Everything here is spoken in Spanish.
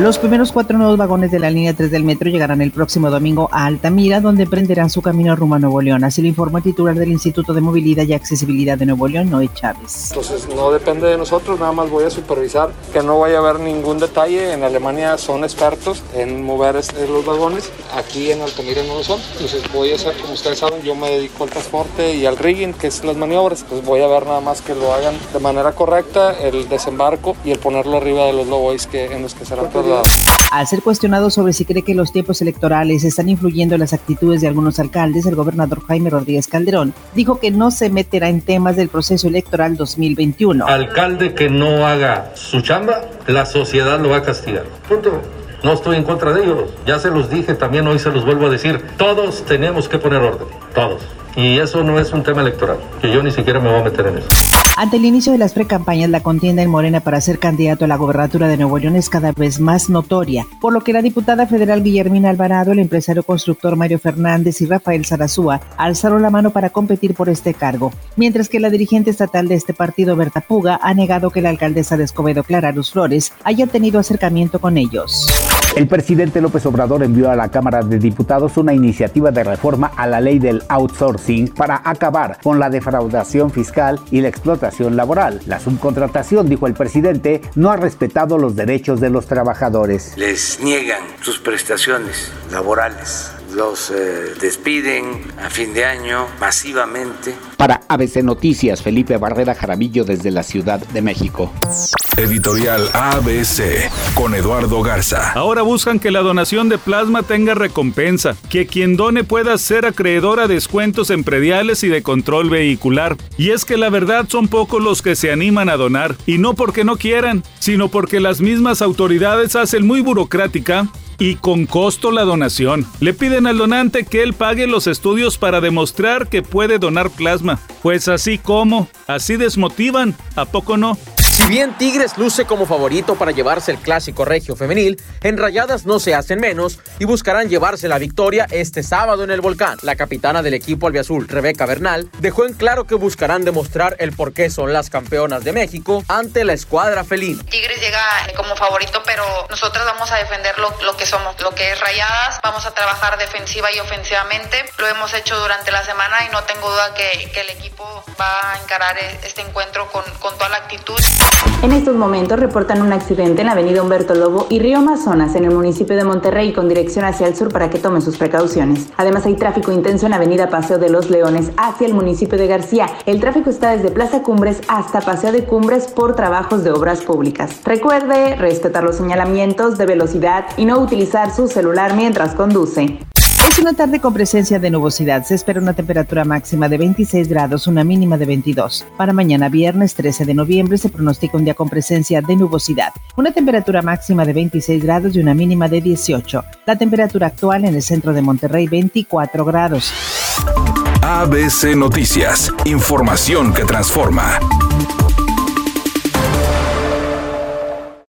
Los primeros cuatro nuevos vagones de la línea 3 del metro llegarán el próximo domingo a Altamira, donde emprenderán su camino rumbo a Nuevo León. Así lo informó el titular del Instituto de Movilidad y Accesibilidad de Nuevo León, Noé Chávez. Entonces no depende de nosotros, nada más voy a supervisar que no vaya a haber ningún detalle. En Alemania son expertos en mover los vagones, aquí en Altamira no lo son. Entonces voy a hacer, como ustedes saben, yo me dedico al transporte y al rigging, que es las maniobras. Entonces voy a ver nada más que lo hagan de manera correcta, el desembarco y el ponerlo arriba de los lobois que, en los que serán Al ser cuestionado sobre si cree que los tiempos electorales están influyendo en las actitudes de algunos alcaldes, el gobernador Jaime Rodríguez Calderón dijo que no se meterá en temas del proceso electoral 2021. Alcalde que no haga su chamba, la sociedad lo va a castigar. Punto. No estoy en contra de ellos. Ya se los dije, también hoy se los vuelvo a decir. Todos tenemos que poner orden. Todos. Y eso no es un tema electoral, que yo ni siquiera me voy a meter en eso. Ante el inicio de las precampañas, la contienda en Morena para ser candidato a la gobernatura de Nuevo León es cada vez más notoria, por lo que la diputada federal Guillermina Alvarado, el empresario constructor Mario Fernández y Rafael Sarazúa alzaron la mano para competir por este cargo, mientras que la dirigente estatal de este partido, Berta Puga, ha negado que la alcaldesa de Escobedo, Clara Luz Flores, haya tenido acercamiento con ellos. El presidente López Obrador envió a la Cámara de Diputados una iniciativa de reforma a la ley del outsourcing para acabar con la defraudación fiscal y la explotación laboral. La subcontratación, dijo el presidente, no ha respetado los derechos de los trabajadores. Les niegan sus prestaciones laborales los eh, despiden a fin de año masivamente. Para ABC Noticias, Felipe Barrera Jaramillo desde la Ciudad de México. Editorial ABC con Eduardo Garza. Ahora buscan que la donación de plasma tenga recompensa, que quien done pueda ser acreedor a descuentos en prediales y de control vehicular. Y es que la verdad son pocos los que se animan a donar, y no porque no quieran, sino porque las mismas autoridades hacen muy burocrática y con costo la donación. Le piden al donante que él pague los estudios para demostrar que puede donar plasma. Pues así como, así desmotivan, ¿a poco no? Si bien Tigres luce como favorito para llevarse el clásico regio femenil, en Rayadas no se hacen menos y buscarán llevarse la victoria este sábado en el Volcán. La capitana del equipo albiazul, Rebeca Bernal, dejó en claro que buscarán demostrar el por qué son las campeonas de México ante la escuadra felina. Tigres llega como favorito, pero nosotros vamos a defender lo, que somos, lo que es Rayadas. Vamos a trabajar defensiva y ofensivamente. Lo hemos hecho durante la semana y no tengo duda que, el equipo va a encarar e, este encuentro con toda la actitud. En estos momentos reportan un accidente en la avenida Humberto Lobo y Río Amazonas en el municipio de Monterrey con dirección hacia el sur para que tomen sus precauciones. Además hay tráfico intenso en la avenida Paseo de los Leones hacia el municipio de García. El tráfico está desde Plaza Cumbres hasta Paseo de Cumbres por trabajos de obras públicas. Recuerde respetar los señalamientos de velocidad y no utilizar su celular mientras conduce. Es una tarde con presencia de nubosidad. Se espera una temperatura máxima de 26 grados, una mínima de 22. Para mañana viernes 13 de noviembre se pronostica un día con presencia de nubosidad. Una temperatura máxima de 26 grados y una mínima de 18. La temperatura actual en el centro de Monterrey 24 grados. ABC Noticias. Información que transforma.